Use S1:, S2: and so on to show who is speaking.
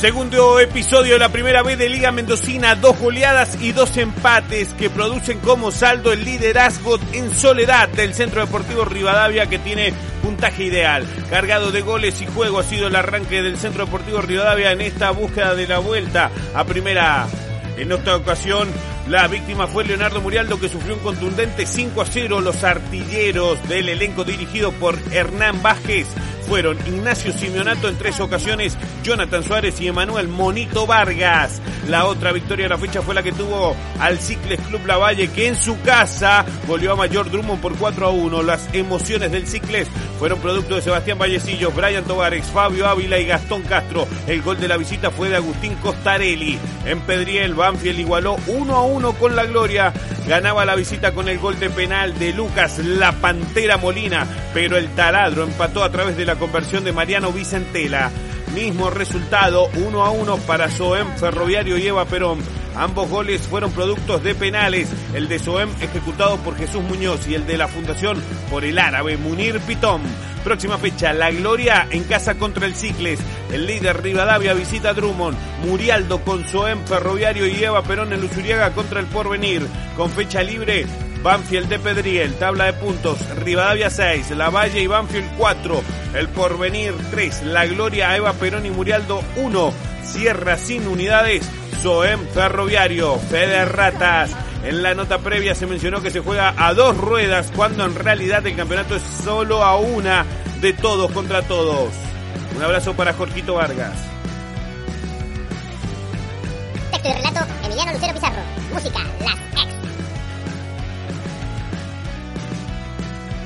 S1: Segundo episodio de la primera vez de Liga Mendocina, dos goleadas y dos empates que producen como saldo el liderazgo en soledad del Centro Deportivo Rivadavia que tiene puntaje ideal. Cargado de goles y juego ha sido el arranque del Centro Deportivo Rivadavia en esta búsqueda de la vuelta a primera. En esta ocasión la víctima fue Leonardo Murialdo que sufrió un contundente 5 a 0. Los artilleros del elenco dirigido por Hernán Vázquez fueron Ignacio Simeonato en tres ocasiones, Jonathan Suárez y Emanuel Monito Vargas. La otra victoria de la fecha fue la que tuvo al Cicles Club Lavalle, que en su casa volvió a Mayor Drummond por 4 a 1. Las emociones del Cicles fueron producto de Sebastián Vallecillos, Brian Tovarex, Fabio Ávila y Gastón Castro. El gol de la visita fue de Agustín Costarelli. En Pedriel, Banfield igualó 1 a 1 con la Gloria. Ganaba la visita con el gol de penal de Lucas La Pantera Molina, pero el taladro empató a través de la conversión de Mariano Vicentela. Mismo resultado, 1 a 1 para Soem Ferroviario y Eva Perón. Ambos goles fueron productos de penales, el de Soem ejecutado por Jesús Muñoz y el de la Fundación por el árabe Munir Pitón. Próxima fecha, La Gloria en casa contra el Cicles. El líder Rivadavia visita Drummond. Murialdo con Soem Ferroviario y Eva Perón en Luzuriaga contra el Porvenir. Con fecha libre, Banfield de Pedriel, tabla de puntos, Rivadavia 6, La Valle y Banfield 4, El Porvenir 3, La Gloria, Eva Perón y Murialdo 1, Sierra sin unidades, Soem Ferroviario, Fede Ratas. En la nota previa se mencionó que se juega a dos ruedas cuando en realidad el campeonato es solo a una de todos contra todos. Un abrazo para Jorgito Vargas.
S2: Texto y relato, Emiliano Lucero Pizarro. Música,